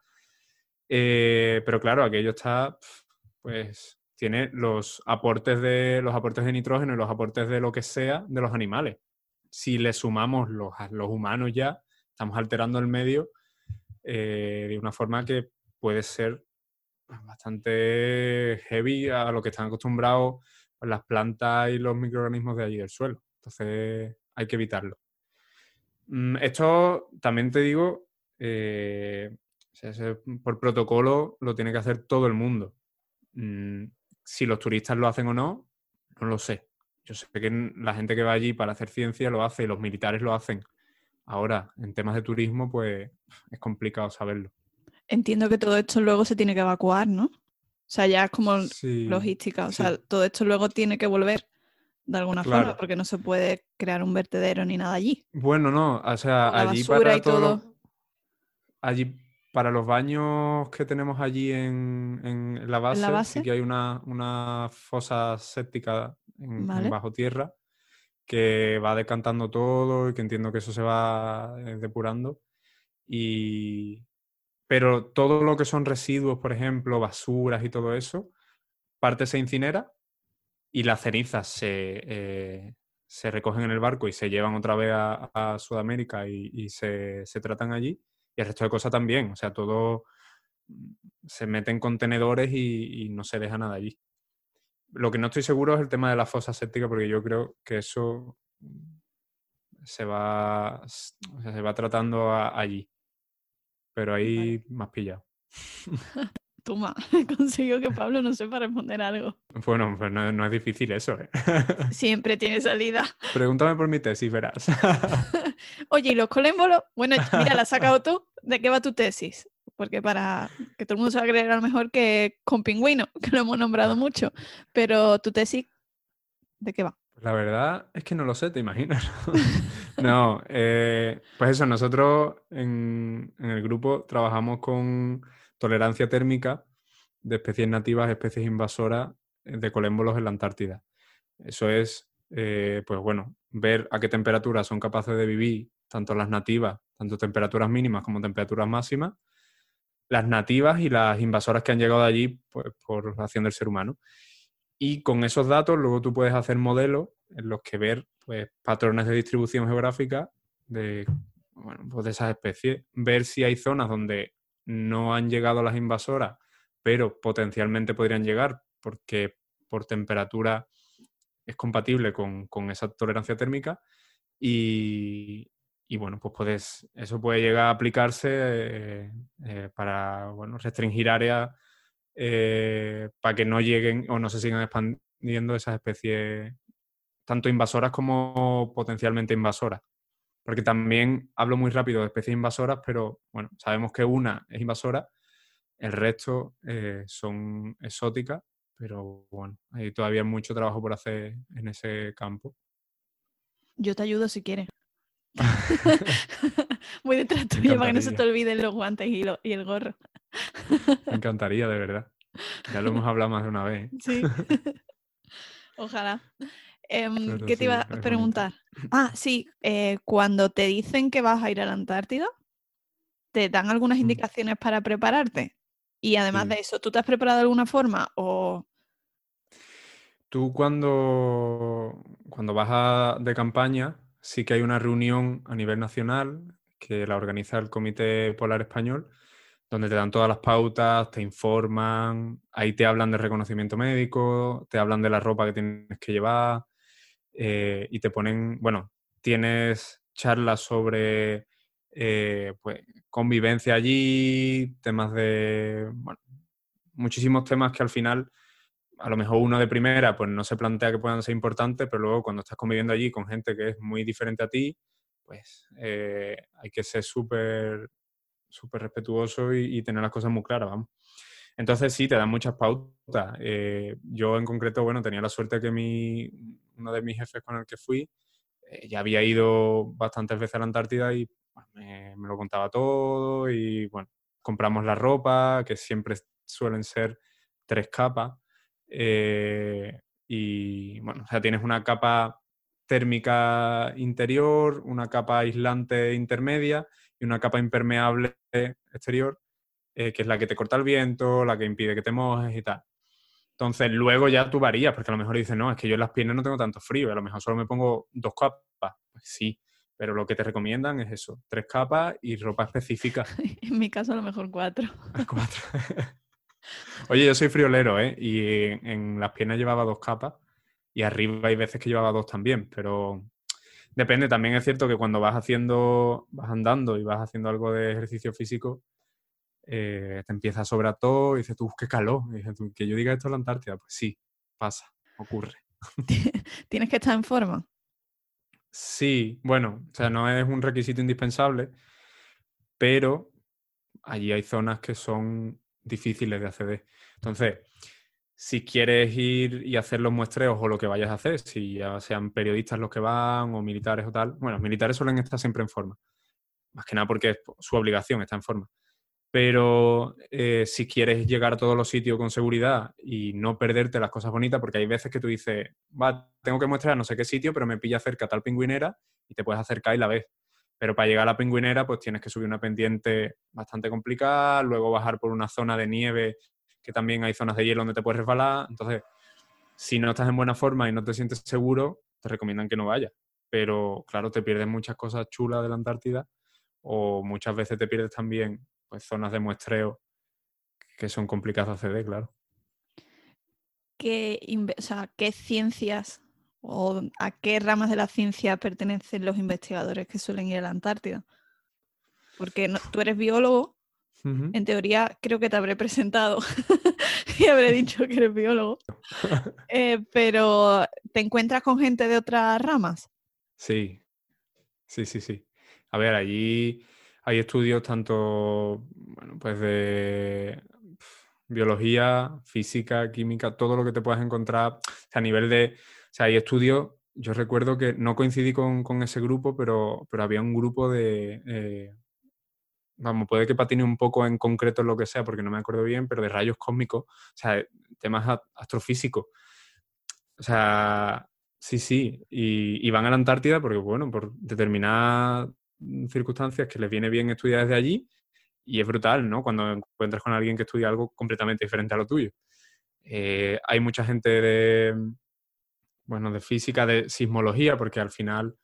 [SPEAKER 2] Eh, pero claro, aquello está, pues, tiene los aportes de los aportes de nitrógeno y los aportes de lo que sea de los animales. Si le sumamos los, los humanos ya, estamos alterando el medio eh, de una forma que puede ser bastante heavy a lo que están acostumbrados las plantas y los microorganismos de allí del suelo. Entonces hay que evitarlo. Mm, esto también te digo, eh, por protocolo lo tiene que hacer todo el mundo. Mm, si los turistas lo hacen o no, no lo sé. Yo sé que la gente que va allí para hacer ciencia lo hace y los militares lo hacen. Ahora, en temas de turismo, pues es complicado saberlo.
[SPEAKER 1] Entiendo que todo esto luego se tiene que evacuar, ¿no? O sea, ya es como logística. O sea, todo esto luego tiene que volver de alguna forma, porque no se puede crear un vertedero ni nada allí.
[SPEAKER 2] Bueno, no, o sea, allí para todo, allí para los baños que tenemos allí en, la, base, sí que hay una, una fosa séptica en, bajo tierra que va decantando todo y que entiendo que eso se va eh, depurando. Y... Pero todo lo que son residuos, por ejemplo, basuras y todo eso, parte se incinera y las cenizas se, eh, se recogen en el barco y se llevan otra vez a, Sudamérica y, se, se, tratan allí. Y el resto de cosas también. O sea, todo mm, se mete en contenedores y, no se deja nada allí. Lo que no estoy seguro es el tema de la fosa séptica, porque yo creo que eso mm, se va, se va tratando allí. Pero ahí más pillado. *laughs*
[SPEAKER 1] Toma, *laughs* consigo que Pablo no sepa responder algo.
[SPEAKER 2] Bueno, pues no, es difícil eso, ¿eh? *laughs*
[SPEAKER 1] Siempre tiene salida.
[SPEAKER 2] Pregúntame por mi tesis, verás.
[SPEAKER 1] Oye, ¿y los colémbolos? Bueno, mira, la has sacado tú. ¿De qué va tu tesis? Porque para que todo el mundo se va a creer a lo mejor que con pingüino, que lo hemos nombrado mucho. Pero tu tesis, ¿de qué va?
[SPEAKER 2] La verdad es que no lo sé, te imaginas. no, *laughs* eh, pues eso, nosotros en, el grupo trabajamos con tolerancia térmica de especies nativas, especies invasoras eh, de colémbolos en la Antártida. Eso es, eh, pues bueno, ver a qué temperatura son capaces de vivir tanto las nativas, tanto temperaturas mínimas como temperaturas máximas, las nativas y las invasoras que han llegado allí pues, por acción del ser humano. Y con esos datos luego tú puedes hacer modelos en los que ver pues, patrones de distribución geográfica de, bueno, pues de esas especies, ver si hay zonas donde no han llegado las invasoras, pero potencialmente podrían llegar porque por temperatura es compatible con, esa tolerancia térmica y, bueno, pues puedes, eso puede llegar a aplicarse eh, eh, para bueno, restringir áreas eh, para que no lleguen o no se sigan expandiendo esas especies, tanto invasoras como potencialmente invasoras porque también hablo muy rápido de especies invasoras, pero bueno, sabemos que una es invasora, el resto eh, son exóticas, pero bueno, hay todavía mucho trabajo por hacer en ese campo.
[SPEAKER 1] Yo te ayudo si quieres. *laughs* *laughs* Muy detrás tuyo para que no se te olviden los guantes y, y el gorro.
[SPEAKER 2] Me *laughs* encantaría, de verdad. Ya lo hemos hablado más de una vez.
[SPEAKER 1] Sí. *laughs* *laughs* Ojalá. Em, ¿Qué te iba a preguntar? Ah, sí, eh, cuando te dicen que vas a ir a la Antártida, ¿te dan algunas mm. indicaciones para prepararte? Y además de eso, ¿tú te has preparado de alguna forma o...?
[SPEAKER 2] Tú cuando, cuando vas de campaña, sí que hay una reunión a nivel nacional que la organiza el Comité Polar Español, donde te dan todas las pautas, te informan, ahí te hablan de reconocimiento médico, te hablan de la ropa que tienes que llevar, eh, y te ponen, bueno, tienes charlas sobre eh, pues, convivencia allí, temas de, bueno, muchísimos temas que al final, a lo mejor uno de primera, pues no se plantea que puedan ser importantes, pero luego cuando estás conviviendo allí con gente que es muy diferente a ti, pues eh, hay que ser súper súper respetuoso y, tener las cosas muy claras, vamos. Entonces sí, te dan muchas pautas. Eh, yo en concreto, bueno, tenía la suerte que mi, uno de mis jefes con el que fui eh, ya había ido bastantes veces a la Antártida y me, lo contaba todo y bueno, compramos la ropa, que siempre suelen ser tres capas. Eh, y bueno, o sea, tienes una capa térmica interior, una capa aislante intermedia y una capa impermeable exterior eh, que es la que te corta el viento, la que impide que te mojes y tal. Entonces, luego ya tú varías, porque a lo mejor dices, no, es que yo en las piernas no tengo tanto frío, a lo mejor solo me pongo dos capas. Pues sí, pero lo que te recomiendan es eso, tres capas y ropa específica. *laughs*
[SPEAKER 1] en mi caso a lo mejor cuatro. *laughs*
[SPEAKER 2] cuatro. Oye, yo soy friolero, ¿eh? Y en, las piernas llevaba dos capas y arriba hay veces que llevaba dos también, pero depende. También es cierto que cuando vas haciendo, vas andando y vas haciendo algo de ejercicio físico, eh, te empieza a sobrar todo y dices tú, qué calor. Y dices tú, que yo diga esto en la Antártida, pues sí, pasa, ocurre. *laughs*
[SPEAKER 1] ¿Tienes que estar en forma?
[SPEAKER 2] Sí, bueno, o sea, no es un requisito indispensable, pero allí hay zonas que son difíciles de acceder. Entonces, si quieres ir y hacer los muestreos o lo que vayas a hacer, si ya sean periodistas los que van o militares o tal, bueno, los militares suelen estar siempre en forma, más que nada porque es su obligación, está en forma. Pero eh, si quieres llegar a todos los sitios con seguridad y no perderte las cosas bonitas, porque hay veces que tú dices, va, tengo que mostrar no sé qué sitio, pero me pilla cerca tal pingüinera y te puedes acercar y la ves. Pero para llegar a la pingüinera, pues tienes que subir una pendiente bastante complicada, luego bajar por una zona de nieve que también hay zonas de hielo donde te puedes resbalar. Entonces, si no estás en buena forma y no te sientes seguro, te recomiendan que no vayas. Pero claro, te pierdes muchas cosas chulas de la Antártida o muchas veces te pierdes también pues, zonas de muestreo que son complicadas de acceder, claro.
[SPEAKER 1] ¿Qué, ¿Qué ciencias o a qué ramas de la ciencia pertenecen los investigadores que suelen ir a la Antártida? Porque tú eres biólogo en teoría, creo que te habré presentado *laughs* y habré dicho que eres biólogo. *laughs* Eh, pero, ¿te encuentras con gente de otras ramas?
[SPEAKER 2] Sí, sí, sí, sí. A ver, allí hay estudios tanto, bueno, pues de biología, física, química, todo lo que te puedas encontrar a nivel de, o sea, hay estudios, yo recuerdo que no coincidí con, ese grupo, pero, pero había un grupo de, eh, vamos, puede que patine un poco en concreto en lo que sea, porque no me acuerdo bien, pero de rayos cósmicos, o sea, temas astrofísicos. O sea, sí, sí, y, van a la Antártida porque, bueno, por determinadas circunstancias que les viene bien estudiar desde allí, y es brutal, ¿no? Cuando encuentras con alguien que estudia algo completamente diferente a lo tuyo. Eh, hay mucha gente de, bueno, de física, de sismología, porque al final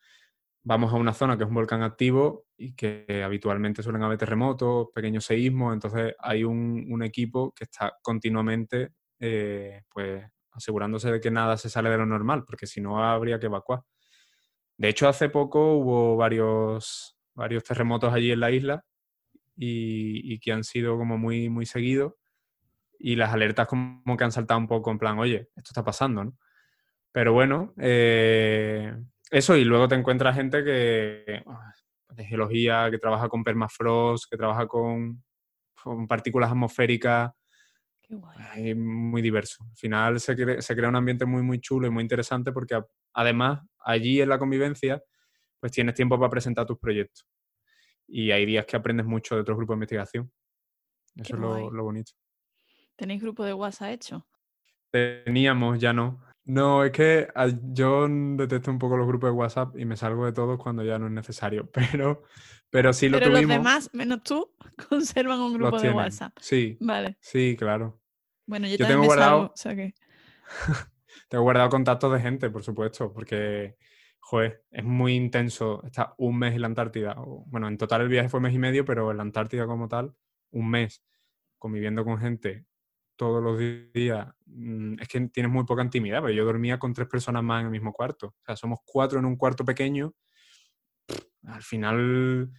[SPEAKER 2] vamos a una zona que es un volcán activo y que habitualmente suelen haber terremotos, pequeños seísmos, entonces hay un, equipo que está continuamente eh, pues, asegurándose de que nada se sale de lo normal, porque si no habría que evacuar. De hecho, hace poco hubo varios, varios terremotos allí en la isla y, que han sido como muy, muy seguidos y las alertas como que han saltado un poco en plan, oye, esto está pasando, ¿no? Pero bueno, eh, eso, y luego te encuentras gente que de geología, que trabaja con permafrost, que trabaja con, partículas atmosféricas. Qué muy diverso. Al final se, crea un ambiente muy, muy chulo y muy interesante porque además allí en la convivencia pues tienes tiempo para presentar tus proyectos. Y hay días que aprendes mucho de otros grupos de investigación. Eso es lo, lo, bonito.
[SPEAKER 1] ¿Tenéis grupo de WhatsApp hecho?
[SPEAKER 2] Teníamos, ya no. No, es que yo detesto un poco los grupos de WhatsApp y me salgo de todos cuando ya no es necesario, *laughs* pero, pero sí lo
[SPEAKER 1] pero
[SPEAKER 2] tuvimos.
[SPEAKER 1] los demás, menos tú, *laughs* conservan un grupo de WhatsApp.
[SPEAKER 2] Sí. Vale. Sí, claro.
[SPEAKER 1] Bueno, yo, tengo guardado, o sea que... *laughs*
[SPEAKER 2] tengo guardado contactos de gente, por supuesto, porque, joder, es muy intenso. Está un mes en la Antártida. Bueno, en total el viaje fue mes y medio, pero en la Antártida como tal, un mes conviviendo con gente todos los días, mm, es que tienes muy poca intimidad, porque yo dormía con tres personas más en el mismo cuarto. O sea, somos cuatro en un cuarto pequeño. Al final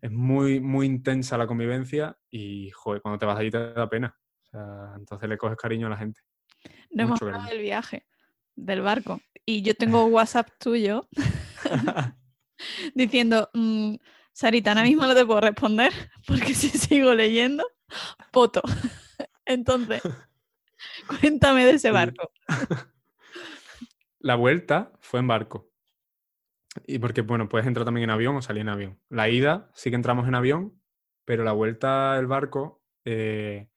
[SPEAKER 2] es muy, muy intensa la convivencia y, joder, cuando te vas allí te da pena. O sea, entonces le coges cariño a la gente.
[SPEAKER 1] No hemos hablado del viaje, del barco. Y yo *laughs* tengo WhatsApp tuyo *laughs* diciendo, mm, Sarita, ahora mismo no te puedo responder *laughs* porque si sigo leyendo, poto. Entonces, *laughs* cuéntame de ese barco. *laughs*
[SPEAKER 2] La vuelta fue en barco. Y porque, bueno, puedes entrar también en avión o salir en avión. La ida sí que entramos en avión, pero la vuelta del barco, eh,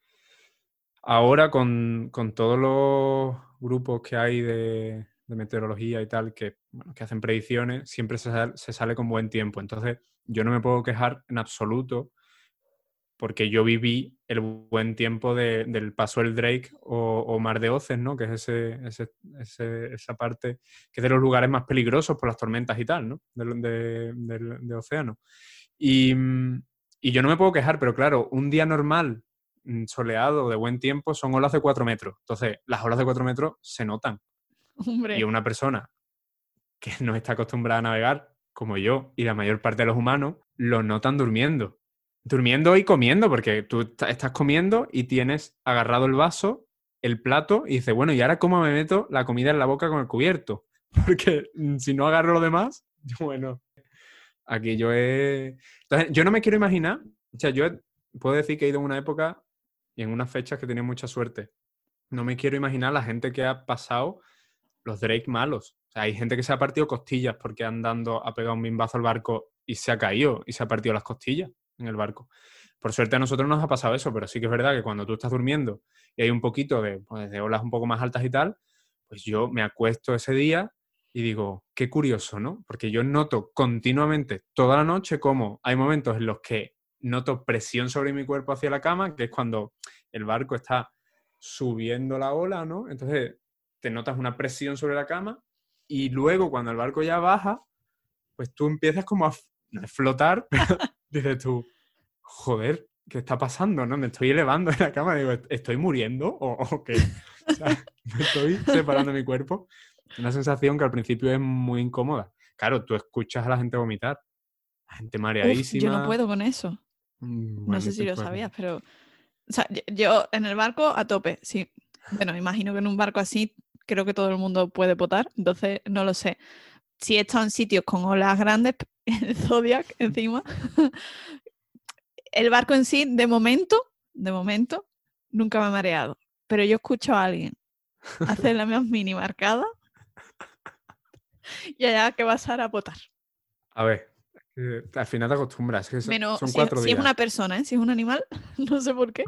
[SPEAKER 2] ahora con, todos los grupos que hay de, meteorología y tal, que, que hacen predicciones, siempre se, se, sale con buen tiempo. Entonces, yo no me puedo quejar en absoluto porque yo viví el buen tiempo del paso del Drake o, Mar de Oces, ¿no? Que es ese, esa parte que es de los lugares más peligrosos por las tormentas y tal, ¿no? Del, océano. Y, yo no me puedo quejar, pero claro, un día normal, mm, soleado, de buen tiempo, son olas de cuatro metros. Entonces, las olas de cuatro metros se notan. Y una persona que no está acostumbrada a navegar, como yo y la mayor parte de los humanos, lo notan durmiendo durmiendo y comiendo, porque tú estás comiendo y tienes agarrado el vaso, el plato, y dices, bueno, ¿y ahora cómo me meto la comida en la boca con el cubierto? *laughs* Porque mm, si no agarro lo demás, *laughs* bueno, aquí yo he... Entonces, yo no me quiero imaginar, o sea, yo puedo decir que he ido en una época y en unas fechas que tenía mucha suerte. No me quiero imaginar la gente que ha pasado los Drake malos. O sea, hay gente que se ha partido costillas porque andando ha pegado un bimbazo al barco y se ha caído y se ha partido las costillas en el barco. Por suerte a nosotros nos ha pasado eso, pero sí que es verdad que cuando tú estás durmiendo y hay un poquito de, pues, olas un poco más altas y tal, pues yo me acuesto ese día y digo, qué curioso, ¿no? Porque yo noto continuamente toda la noche como hay momentos en los que noto presión sobre mi cuerpo hacia la cama, que es cuando el barco está subiendo la ola, ¿no? Entonces te notas una presión sobre la cama y luego cuando el barco ya baja, pues tú empiezas como a flotar, *laughs* dices tú, joder, ¿qué está pasando? ¿No? Me estoy elevando en la cama, digo, ¿estoy muriendo o, qué? *laughs* O sea, *laughs* me estoy separando mi cuerpo. Una sensación que al principio es muy incómoda. Claro, tú escuchas a la gente vomitar, la gente mareadísima.
[SPEAKER 1] yo no puedo con eso. Mm, no sé si lo sabías, pero. O sea, yo en el barco a tope, sí. Bueno, imagino que en un barco así creo que todo el mundo puede votar, entonces no lo sé. Si he estado en sitios con olas grandes, *laughs* el Zodiac encima, *laughs* el barco en sí, de momento, de momento, nunca me ha mareado. Pero yo escucho a alguien hacer la más mínima arcada y allá que vas a votar.
[SPEAKER 2] A ver, al final te acostumbras. son cuatro
[SPEAKER 1] si,
[SPEAKER 2] días.
[SPEAKER 1] es una persona, ¿eh? si es un animal, *laughs* no sé por qué,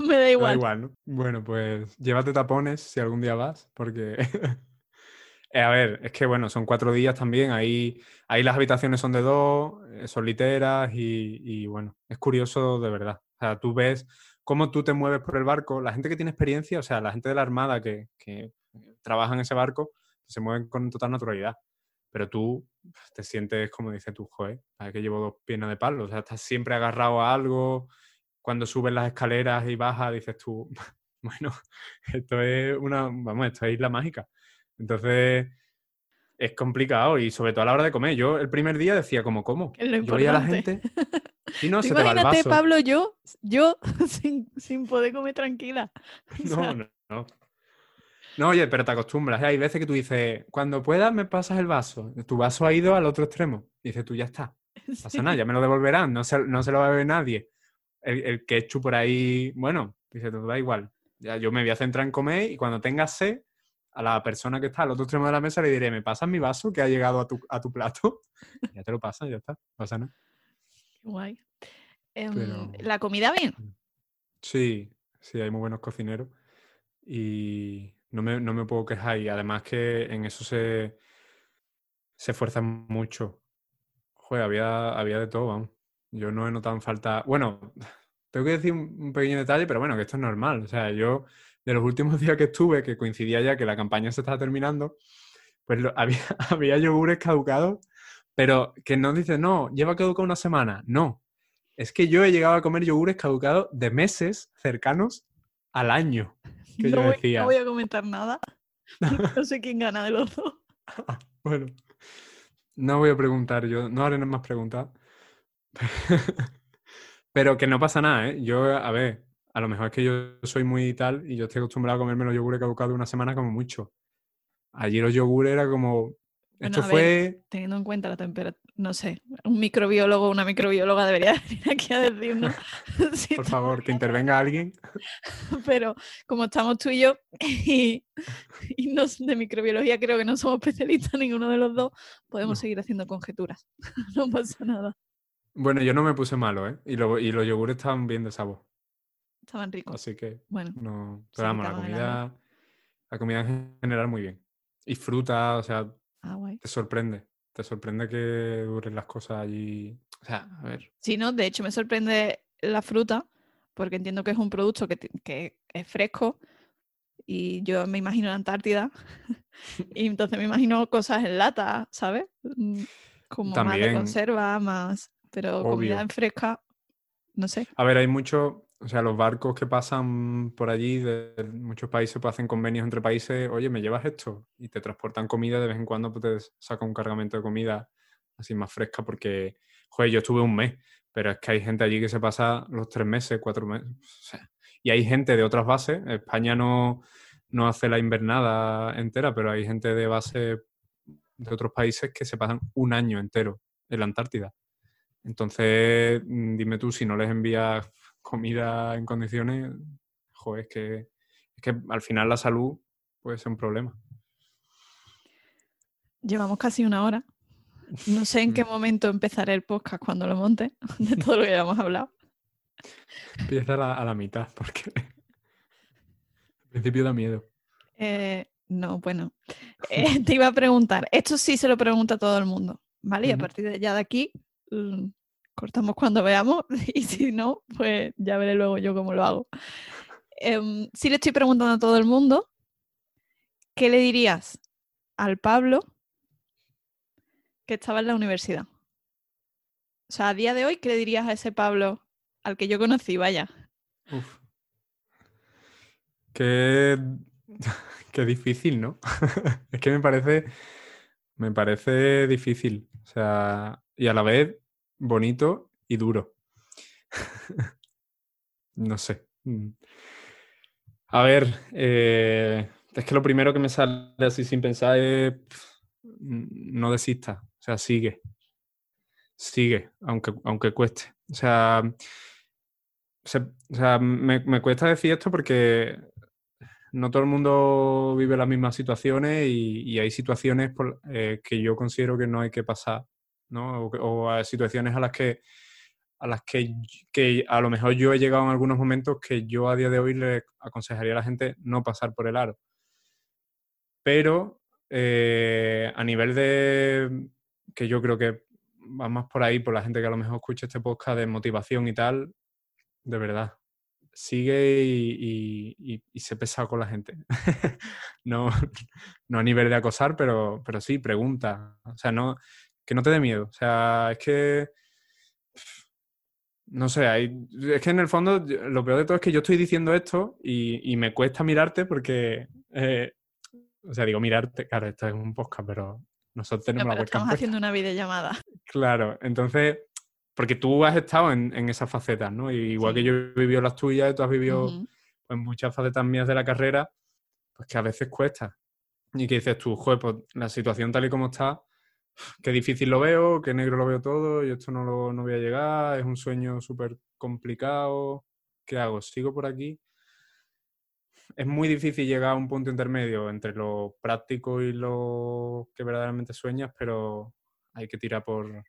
[SPEAKER 1] me da igual.
[SPEAKER 2] Da igual, ¿no? Bueno, pues llévate tapones si algún día vas, porque... Eh, a ver, es que bueno, son cuatro días también, ahí, ahí las habitaciones son de dos, eh, son literas y, y bueno, es curioso de verdad. O sea, tú ves cómo tú te mueves por el barco, la gente que tiene experiencia, o sea, la gente de la Armada que, que trabaja en ese barco, se mueven con total naturalidad pero tú te sientes como dices tú, joder, ¿para que llevo dos piernas de palo? O sea, estás siempre agarrado a algo. Cuando subes las escaleras y bajas, dices tú, *laughs* bueno, esto es una, vamos, esto es isla mágica. Entonces, es complicado y sobre todo a la hora de comer. Yo el primer día decía como, ¿cómo?
[SPEAKER 1] Yo veía a la gente *laughs* y no se te va el vaso. Pablo, yo, yo *laughs* sin, sin poder comer tranquila. *laughs*
[SPEAKER 2] No, no, no. No, oye, pero te acostumbras. ¿eh? Hay veces que tú dices, cuando puedas me pasas el vaso. Tu vaso ha ido al otro extremo. Y dices, tú ya está. No pasa nada, ya me lo devolverán. No se, no se lo va a beber nadie. El, el ketchup por ahí, bueno, dice, te da igual. Ya, yo me voy a centrar en comer y cuando tengas sed, a la persona que está al otro extremo de la mesa le diré, ¿me pasas mi vaso que ha llegado a tu, a tu plato? *laughs* ya te lo pasan, ya está. No pasa nada.
[SPEAKER 1] Guay. Em, ¿La comida bien?
[SPEAKER 2] Sí, sí, hay muy buenos cocineros. Y, no me, no me puedo quejar y además que en eso se, se esfuerzan mucho. Joder, había, había de todo, vamos. Yo no he notado en falta... Bueno, *laughs* tengo que decir un pequeño detalle, pero bueno, que esto es normal. O sea, yo de los últimos días que estuve, que coincidía ya que la campaña se estaba terminando, pues *laughs* había, había yogures caducados, pero que no dice, no, lleva caducado una semana. No, es que yo he llegado a comer yogures caducados de meses cercanos al año
[SPEAKER 1] no voy, a comentar nada. *laughs* No sé quién gana de los dos. *laughs*
[SPEAKER 2] bueno, no voy a preguntar yo, no haré más preguntas. Pero que no pasa nada, ¿eh? Yo, a ver, a lo mejor es que yo soy muy tal y yo estoy acostumbrado a comerme los yogures caducados una semana como mucho. Allí los yogures era como esto fue.
[SPEAKER 1] teniendo en cuenta la temperatura, no sé, un microbiólogo o una microbióloga debería *laughs* venir aquí a decirnos. *laughs*
[SPEAKER 2] Por favor, que *laughs* intervenga alguien.
[SPEAKER 1] Pero como estamos tú y yo, y, de microbiología creo que no somos especialistas ninguno de los dos, podemos seguir haciendo conjeturas. no pasa nada.
[SPEAKER 2] Bueno, yo no me puse malo, ¿eh? Y, y los yogures estaban bien de sabor.
[SPEAKER 1] Estaban ricos.
[SPEAKER 2] Así que. Bueno. No, pero vamos, la comida. La comida en general muy bien. Y fruta, o sea,
[SPEAKER 1] Ah,
[SPEAKER 2] te sorprende. Te sorprende que duren las cosas allí. O sea, a ver.
[SPEAKER 1] Sí, no, de hecho me sorprende la fruta, porque entiendo que es un producto que, es fresco y yo me imagino la Antártida *laughs* y entonces me imagino cosas en lata, ¿sabes? Mm, como más de conserva, más, pero comida en fresca, no sé.
[SPEAKER 2] A ver, hay mucho, o sea, los barcos que pasan por allí de muchos países pues hacen convenios entre países, oye, ¿me llevas esto? Y te transportan comida, de vez en cuando pues te saca un cargamento de comida así más fresca porque, joder, yo estuve un mes, pero es que hay gente allí que se pasa los tres meses, cuatro meses. y hay gente de otras bases, España no, no hace la invernada entera, pero hay gente de base de otros países que se pasan un año entero en la Antártida. Entonces, mm, dime tú, si no les envías comida en condiciones, joder, es que, es que al final la salud puede ser un problema.
[SPEAKER 1] Llevamos casi una hora. No sé en qué mm. momento empezaré el podcast cuando lo monte, *laughs* de todo lo que ya hemos hablado.
[SPEAKER 2] Empieza a la, mitad, porque *laughs* al principio da miedo.
[SPEAKER 1] Eh, no, bueno. Eh, *laughs* te iba a preguntar, esto sí se lo pregunta a todo el mundo, ¿vale? Y a partir de ya de aquí mm, cortamos cuando veamos *laughs* y si no, pues ya veré luego yo cómo lo hago. Em, si le estoy preguntando a todo el mundo, ¿qué le dirías al Pablo que estaba en la universidad. O sea, a día de hoy, ¿qué le dirías a ese Pablo al que yo conocí? Vaya.
[SPEAKER 2] Qué, *laughs* qué difícil, ¿no? *laughs* es que me parece, me parece difícil. O sea, y a la vez bonito y duro. *laughs* no sé. Mm. A ver, eh, es que lo primero que me sale así sin pensar es no desista. O sea, sigue. Sigue, aunque, aunque cueste. O sea, me, cuesta decir esto porque no todo el mundo vive las mismas situaciones y, hay situaciones eh, que yo considero que no hay que pasar, ¿no? O, hay situaciones a las que a las que, que, a lo mejor yo he llegado en algunos momentos que yo a día de hoy le aconsejaría a la gente no pasar por el aro. Pero eh, a nivel de que yo creo que va más por ahí, por la gente que a lo mejor escucha este podcast de motivación y tal, de verdad, sigue y, se pesa con la gente. *laughs* no, no a nivel de acosar, pero, pero sí, pregunta. O sea, no, que no te dé miedo. O sea, es que... No sé, es que en el fondo lo peor de todo es que yo estoy diciendo esto y, me cuesta mirarte porque eh, o sea, digo, mirarte, claro, esto es un podcast, pero nosotros tenemos la
[SPEAKER 1] Estamos haciendo una videollamada. *laughs*
[SPEAKER 2] Claro, entonces, porque tú has estado en, en esas facetas, ¿no? igual que yo he vivido las tuyas, tú has vivido pues, muchas facetas mías de la carrera, pues que a veces cuesta. Y que dices tú, joder, pues la situación tal y como está, qué difícil lo veo, qué negro lo veo todo, y esto no, lo, no voy a llegar, es un sueño súper complicado, ¿qué hago? ¿Sigo por aquí? es muy difícil llegar a un punto intermedio entre lo práctico y lo que verdaderamente sueñas, pero hay que tirar por,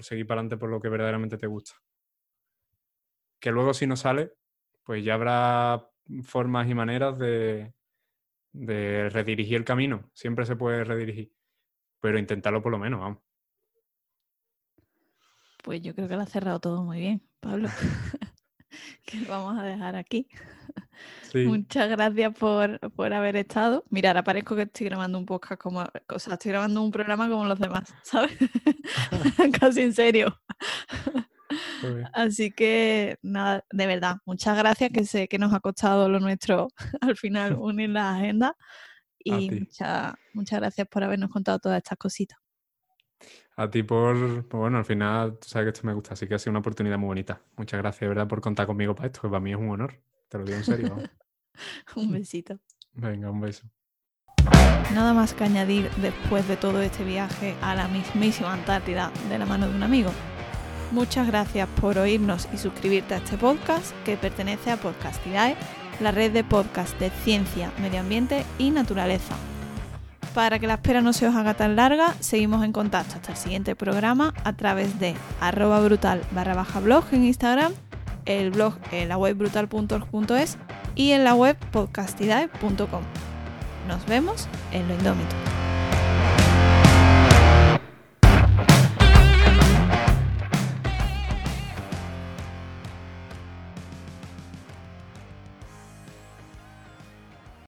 [SPEAKER 2] seguir para adelante por lo que verdaderamente te gusta. Que luego si no sale, pues ya habrá formas y maneras de, de redirigir el camino. Siempre se puede redirigir, pero intentarlo por lo menos, vamos.
[SPEAKER 1] Pues yo creo que lo ha cerrado todo muy bien, Pablo. *laughs* *laughs* que lo vamos a dejar aquí. Muchas gracias por, haber estado. Mira, ahora parezco que estoy grabando un podcast como, o sea, estoy grabando un programa como los demás, *laughs* ¿sabes? Casi en serio. Así que nada, de verdad, muchas gracias, que sé que nos ha costado lo nuestro al final unir la agenda y muchas, muchas gracias por habernos contado todas estas cositas.
[SPEAKER 2] A ti por, pues bueno, al final, tú sabes que esto me gusta, así que ha sido una oportunidad muy bonita. Muchas gracias, de verdad, por contar conmigo para esto, que para mí es un honor. Te lo digo en serio. *laughs*
[SPEAKER 1] un besito. *laughs*
[SPEAKER 2] Venga, un beso.
[SPEAKER 1] Nada más que añadir después de todo este viaje a la mismísima Antártida de la mano de un amigo. Muchas gracias por oírnos y suscribirte a este podcast que pertenece a Podcastidae, la red de podcast de ciencia, medio ambiente y naturaleza. Para que la espera no se os haga tan larga, seguimos en contacto hasta el siguiente programa a través de arroba brutal barra baja blog en Instagram el blog en la web brutal.org.es y en la web podcastidae.com. Nos vemos en lo indómito.